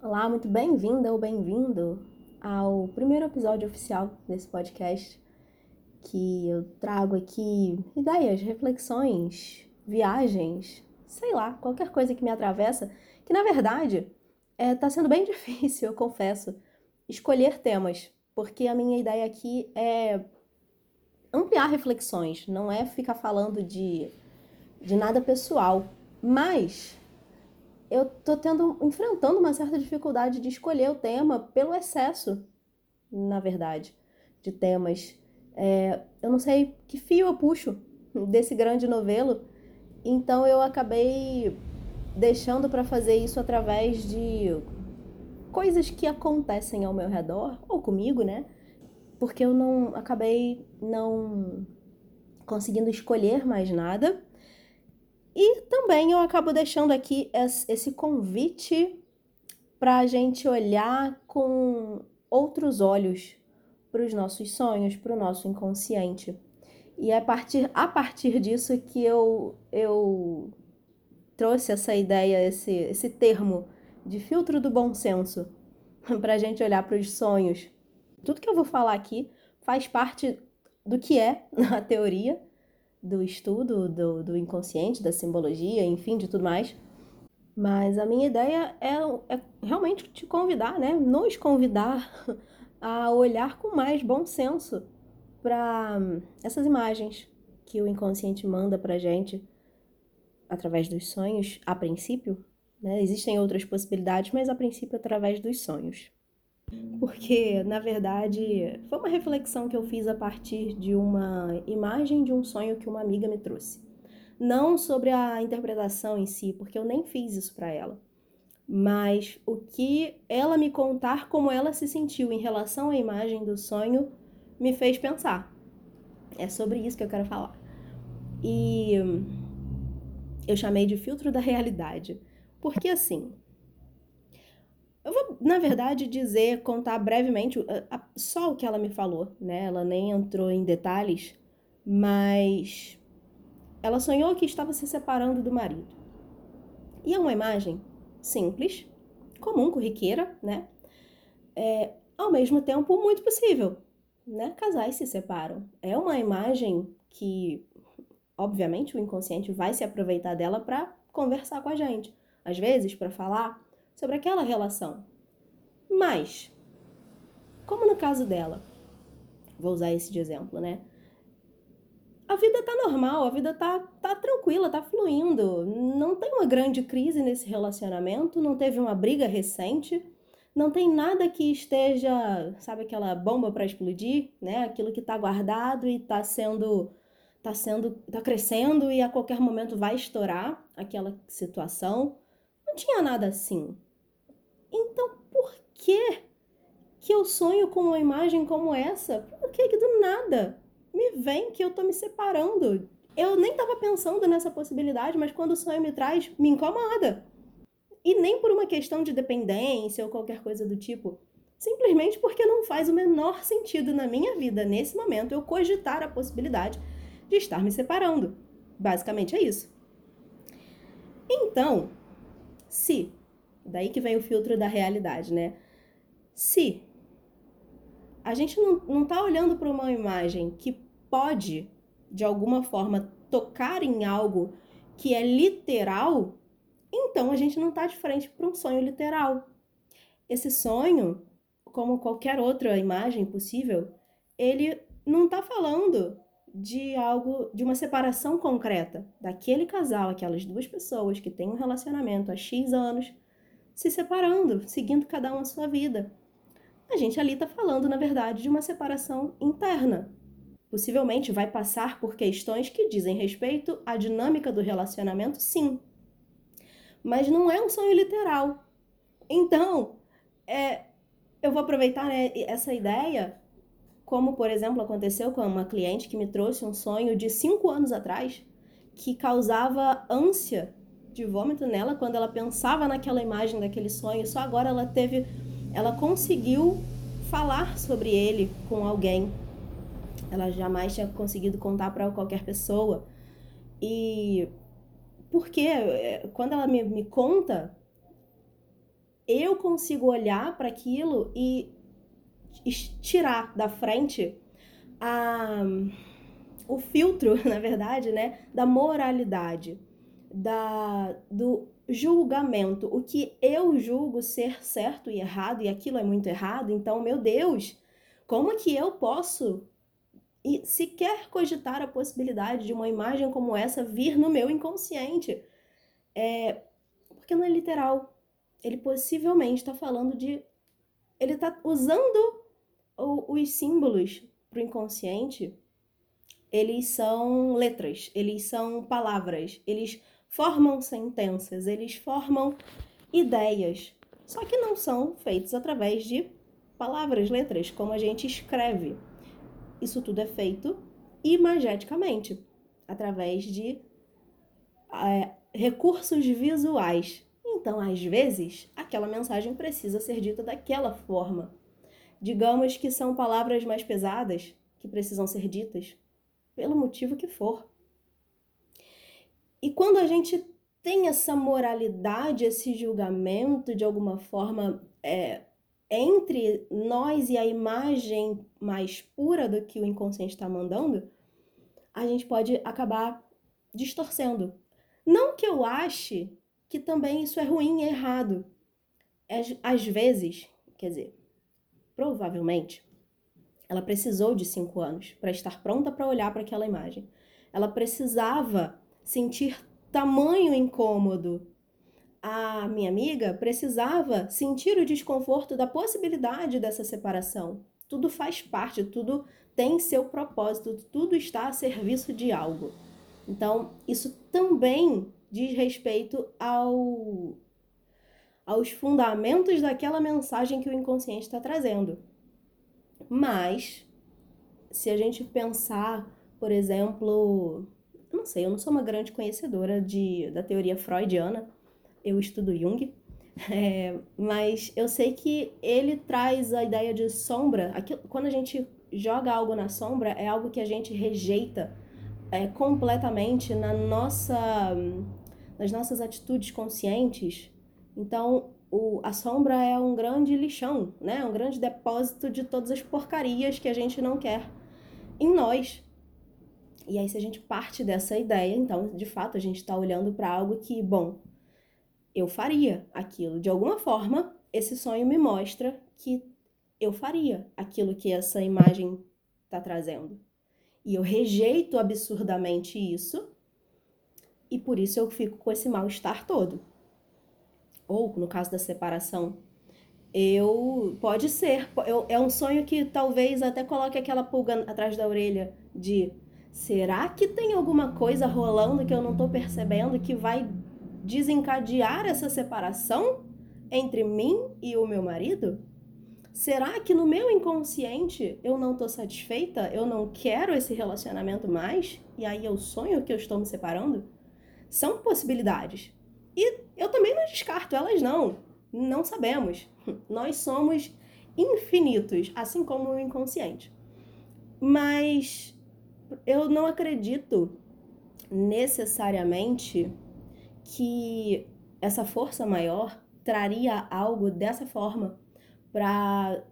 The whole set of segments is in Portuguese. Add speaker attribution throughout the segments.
Speaker 1: Olá, muito bem-vinda ou bem-vindo ao primeiro episódio oficial desse podcast que eu trago aqui ideias, reflexões, viagens, sei lá, qualquer coisa que me atravessa, que na verdade é, tá sendo bem difícil, eu confesso, escolher temas, porque a minha ideia aqui é ampliar reflexões, não é ficar falando de, de nada pessoal, mas eu tô tendo, enfrentando uma certa dificuldade de escolher o tema pelo excesso, na verdade, de temas. É, eu não sei que fio eu puxo desse grande novelo, então eu acabei deixando para fazer isso através de coisas que acontecem ao meu redor, ou comigo, né? Porque eu não acabei não conseguindo escolher mais nada e também eu acabo deixando aqui esse convite para a gente olhar com outros olhos para os nossos sonhos, para o nosso inconsciente. E é a partir, a partir disso que eu, eu trouxe essa ideia, esse, esse termo de filtro do bom senso, para a gente olhar para os sonhos. Tudo que eu vou falar aqui faz parte do que é a teoria, do estudo do, do inconsciente, da simbologia, enfim, de tudo mais. Mas a minha ideia é, é realmente te convidar, né? Nos convidar a olhar com mais bom senso para essas imagens que o inconsciente manda para gente através dos sonhos, a princípio. Né? Existem outras possibilidades, mas a princípio através dos sonhos porque na verdade foi uma reflexão que eu fiz a partir de uma imagem de um sonho que uma amiga me trouxe. Não sobre a interpretação em si, porque eu nem fiz isso para ela, mas o que ela me contar como ela se sentiu em relação à imagem do sonho me fez pensar. É sobre isso que eu quero falar. E eu chamei de filtro da realidade, porque assim, eu vou, na verdade, dizer, contar brevemente só o que ela me falou, né? Ela nem entrou em detalhes, mas ela sonhou que estava se separando do marido. E é uma imagem simples, comum, corriqueira, né? É, ao mesmo tempo, muito possível, né? Casais se separam. É uma imagem que, obviamente, o inconsciente vai se aproveitar dela para conversar com a gente. Às vezes, para falar sobre aquela relação. Mas, como no caso dela, vou usar esse de exemplo, né? A vida tá normal, a vida tá, tá tranquila, tá fluindo. Não tem uma grande crise nesse relacionamento, não teve uma briga recente, não tem nada que esteja, sabe aquela bomba para explodir, né? Aquilo que tá guardado e tá sendo tá sendo tá crescendo e a qualquer momento vai estourar aquela situação. Não tinha nada assim. Então, por que que eu sonho com uma imagem como essa? Por que que do nada me vem que eu tô me separando? Eu nem tava pensando nessa possibilidade, mas quando o sonho me traz, me incomoda. E nem por uma questão de dependência ou qualquer coisa do tipo. Simplesmente porque não faz o menor sentido na minha vida, nesse momento, eu cogitar a possibilidade de estar me separando. Basicamente é isso. Então, se Daí que vem o filtro da realidade, né? Se a gente não, não tá olhando para uma imagem que pode, de alguma forma, tocar em algo que é literal, então a gente não tá de frente para um sonho literal. Esse sonho, como qualquer outra imagem possível, ele não está falando de algo, de uma separação concreta daquele casal, aquelas duas pessoas que têm um relacionamento há X anos, se separando, seguindo cada um a sua vida. A gente ali está falando, na verdade, de uma separação interna. Possivelmente vai passar por questões que dizem respeito à dinâmica do relacionamento, sim. Mas não é um sonho literal. Então, é, eu vou aproveitar né, essa ideia, como por exemplo aconteceu com uma cliente que me trouxe um sonho de cinco anos atrás que causava ânsia de vômito nela quando ela pensava naquela imagem daquele sonho. Só agora ela teve, ela conseguiu falar sobre ele com alguém. Ela jamais tinha conseguido contar para qualquer pessoa. E porque quando ela me, me conta, eu consigo olhar para aquilo e tirar da frente a, o filtro, na verdade, né, da moralidade, da, do julgamento, o que eu julgo ser certo e errado e aquilo é muito errado, então, meu Deus, como que eu posso sequer cogitar a possibilidade de uma imagem como essa vir no meu inconsciente? É, porque não é literal. Ele possivelmente está falando de. Ele está usando o, os símbolos para o inconsciente. Eles são letras, eles são palavras, eles formam sentenças, eles formam ideias. Só que não são feitos através de palavras, letras, como a gente escreve. Isso tudo é feito imageticamente, através de é, recursos visuais. Então, às vezes, aquela mensagem precisa ser dita daquela forma. Digamos que são palavras mais pesadas que precisam ser ditas, pelo motivo que for. E quando a gente tem essa moralidade, esse julgamento de alguma forma é, entre nós e a imagem mais pura do que o inconsciente está mandando, a gente pode acabar distorcendo. Não que eu ache que também isso é ruim e errado. Às, às vezes, quer dizer, provavelmente, ela precisou de cinco anos para estar pronta para olhar para aquela imagem. Ela precisava sentir tamanho incômodo a minha amiga precisava sentir o desconforto da possibilidade dessa separação. Tudo faz parte, tudo tem seu propósito, tudo está a serviço de algo. Então, isso também diz respeito ao, aos fundamentos daquela mensagem que o inconsciente está trazendo. Mas, se a gente pensar, por exemplo, não sei, eu não sou uma grande conhecedora de, da teoria freudiana, eu estudo Jung, é, mas eu sei que ele traz a ideia de sombra. Aquilo, quando a gente joga algo na sombra, é algo que a gente rejeita é, completamente na nossa, nas nossas atitudes conscientes. Então, o, a sombra é um grande lixão, né? um grande depósito de todas as porcarias que a gente não quer em nós. E aí, se a gente parte dessa ideia, então, de fato, a gente está olhando para algo que, bom, eu faria aquilo. De alguma forma, esse sonho me mostra que eu faria aquilo que essa imagem está trazendo. E eu rejeito absurdamente isso, e por isso eu fico com esse mal-estar todo. Ou, no caso da separação, eu. Pode ser. Eu, é um sonho que talvez até coloque aquela pulga atrás da orelha de. Será que tem alguma coisa rolando que eu não estou percebendo que vai desencadear essa separação entre mim e o meu marido? Será que no meu inconsciente eu não estou satisfeita? Eu não quero esse relacionamento mais? E aí eu sonho que eu estou me separando? São possibilidades. E eu também não descarto elas, não. Não sabemos. Nós somos infinitos, assim como o inconsciente. Mas eu não acredito necessariamente que essa força maior traria algo dessa forma para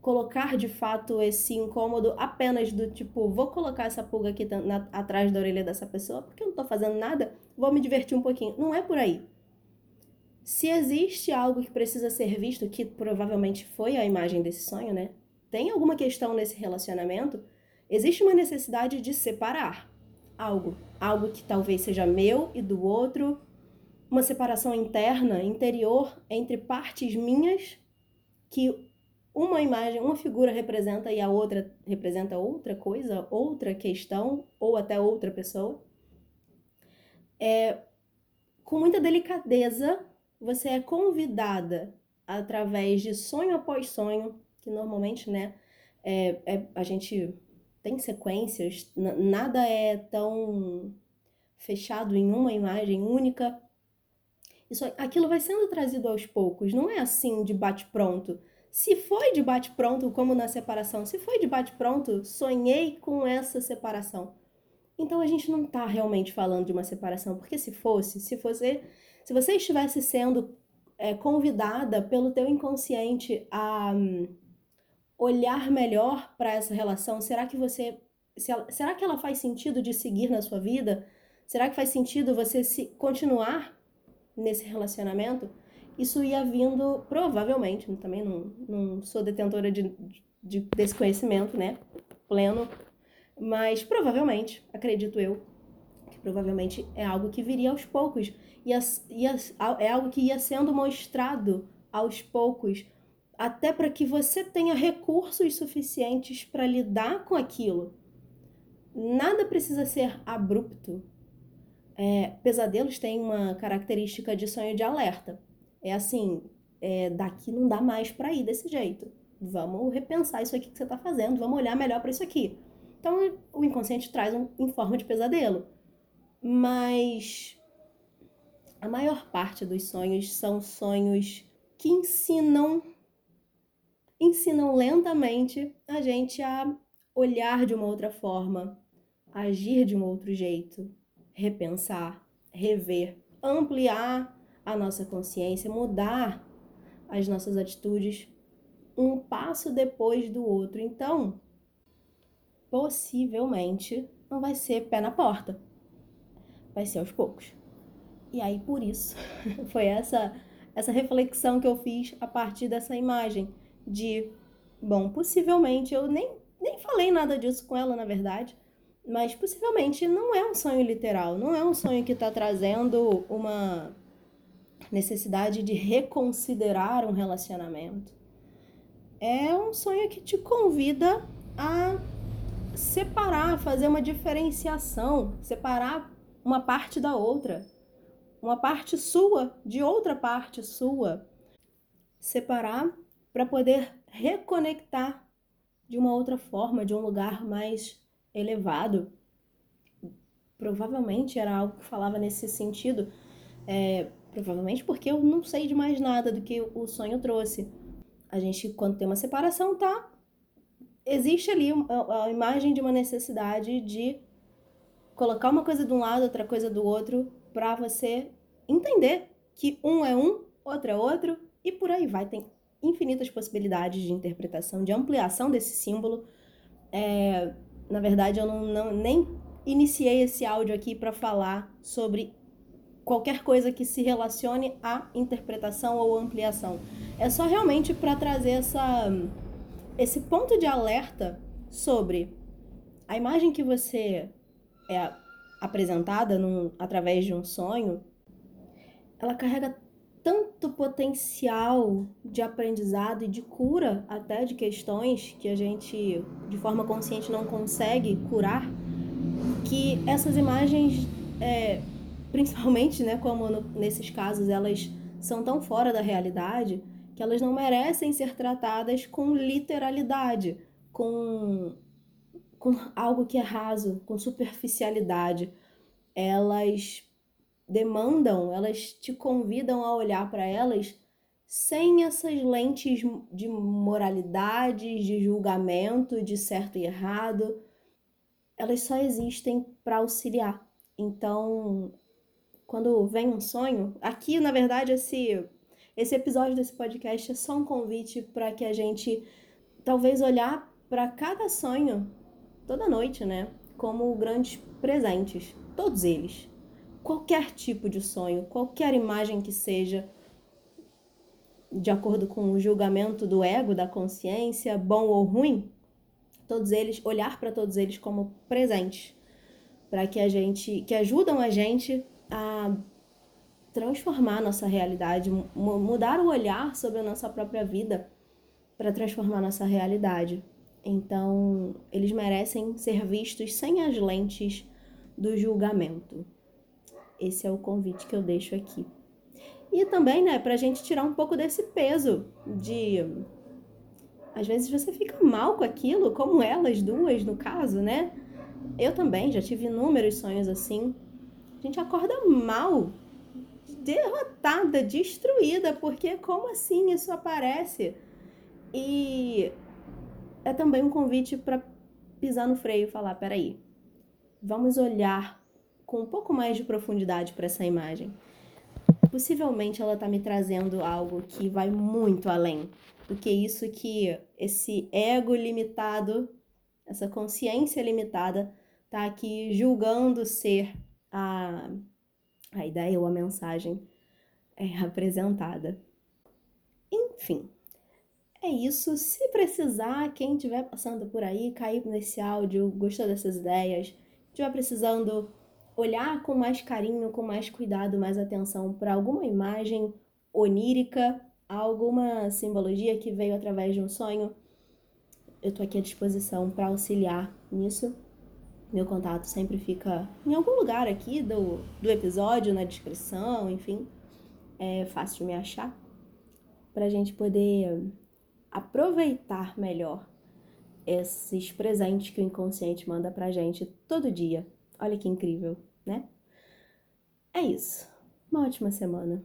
Speaker 1: colocar de fato esse incômodo apenas do tipo, vou colocar essa pulga aqui na, atrás da orelha dessa pessoa porque eu não tô fazendo nada, vou me divertir um pouquinho. Não é por aí. Se existe algo que precisa ser visto, que provavelmente foi a imagem desse sonho, né? Tem alguma questão nesse relacionamento, existe uma necessidade de separar algo, algo que talvez seja meu e do outro, uma separação interna, interior entre partes minhas que uma imagem, uma figura representa e a outra representa outra coisa, outra questão ou até outra pessoa. É, com muita delicadeza, você é convidada através de sonho após sonho, que normalmente, né, é, é a gente tem sequências, nada é tão fechado em uma imagem única. Isso, aquilo vai sendo trazido aos poucos, não é assim de bate-pronto. Se foi de bate-pronto, como na separação, se foi de bate-pronto, sonhei com essa separação. Então a gente não está realmente falando de uma separação, porque se fosse, se fosse, se você estivesse sendo é, convidada pelo teu inconsciente a um, olhar melhor para essa relação? Será que você, ela, será que ela faz sentido de seguir na sua vida? Será que faz sentido você se continuar nesse relacionamento? Isso ia vindo provavelmente, também não, não sou detentora de, de, desse conhecimento, né? Pleno, mas provavelmente, acredito eu, que provavelmente é algo que viria aos poucos. Ia, ia, é algo que ia sendo mostrado aos poucos, até para que você tenha recursos suficientes para lidar com aquilo. Nada precisa ser abrupto. É, pesadelos têm uma característica de sonho de alerta. É assim, é, daqui não dá mais para ir desse jeito. Vamos repensar isso aqui que você está fazendo, vamos olhar melhor para isso aqui. Então, o inconsciente traz um, em forma de pesadelo. Mas a maior parte dos sonhos são sonhos que ensinam ensinam lentamente a gente a olhar de uma outra forma, agir de um outro jeito, repensar, rever, ampliar a nossa consciência, mudar as nossas atitudes um passo depois do outro. Então, possivelmente não vai ser pé na porta. Vai ser aos poucos. E aí por isso foi essa essa reflexão que eu fiz a partir dessa imagem de bom, possivelmente eu nem nem falei nada disso com ela, na verdade, mas possivelmente não é um sonho literal, não é um sonho que está trazendo uma necessidade de reconsiderar um relacionamento. É um sonho que te convida a separar, fazer uma diferenciação, separar uma parte da outra, uma parte sua de outra parte sua, separar para poder reconectar de uma outra forma, de um lugar mais elevado. Provavelmente era algo que falava nesse sentido. É, Provavelmente porque eu não sei de mais nada do que o sonho trouxe. A gente, quando tem uma separação, tá. Existe ali a, imagem de uma necessidade de colocar uma coisa de um lado, outra coisa do outro, para você entender que um é um, outro é outro, e por aí vai. Tem infinitas possibilidades de interpretação, de ampliação desse símbolo. É, na verdade, eu não, não nem iniciei esse áudio aqui para falar sobre qualquer coisa que se relacione à interpretação ou ampliação. É só realmente para trazer essa, esse ponto de alerta sobre a imagem que você é apresentada num, através de um sonho, ela carrega tanto potencial de aprendizado e de cura até de questões que a gente de forma consciente não consegue curar, que essas imagens é, principalmente, né, como no, nesses casos elas são tão fora da realidade, que elas não merecem ser tratadas com literalidade, com, com algo que é raso, com superficialidade. Elas demandam, elas te convidam a olhar para elas sem essas lentes de moralidade, de julgamento, de certo e errado. Elas só existem para auxiliar. Então, quando vem um sonho, aqui na verdade esse esse episódio desse podcast é só um convite para que a gente talvez olhar para cada sonho toda noite, né, como grandes presentes, todos eles. Qualquer tipo de sonho, qualquer imagem que seja, de acordo com o julgamento do ego, da consciência, bom ou ruim, todos eles, olhar para todos eles como presentes, para que a gente, que ajudam a gente a transformar nossa realidade, mudar o olhar sobre a nossa própria vida para transformar nossa realidade. Então, eles merecem ser vistos sem as lentes do julgamento. Esse é o convite que eu deixo aqui. E também, né, para a gente tirar um pouco desse peso de. Às vezes você fica mal com aquilo, como elas duas, no caso, né? Eu também já tive inúmeros sonhos assim, a gente acorda mal, derrotada, destruída, porque como assim isso aparece? E é também um convite para pisar no freio e falar: peraí, vamos olhar com um pouco mais de profundidade para essa imagem. possivelmente ela tá me trazendo algo que vai muito além do que isso que esse ego limitado, essa consciência limitada, tá aqui julgando ser a, a ideia ou a mensagem é, apresentada. Enfim, é isso. Se precisar, quem estiver passando por aí, cair nesse áudio, gostou dessas ideias, estiver precisando olhar com mais carinho, com mais cuidado, mais atenção para alguma imagem onírica, alguma simbologia que veio através de um sonho, eu estou aqui à disposição para auxiliar nisso. Meu contato sempre fica em algum lugar aqui do, do episódio, na descrição, enfim. É fácil de me achar. Para a gente poder aproveitar melhor esses presentes que o inconsciente manda pra gente todo dia. Olha que incrível, né? É isso. Uma ótima semana.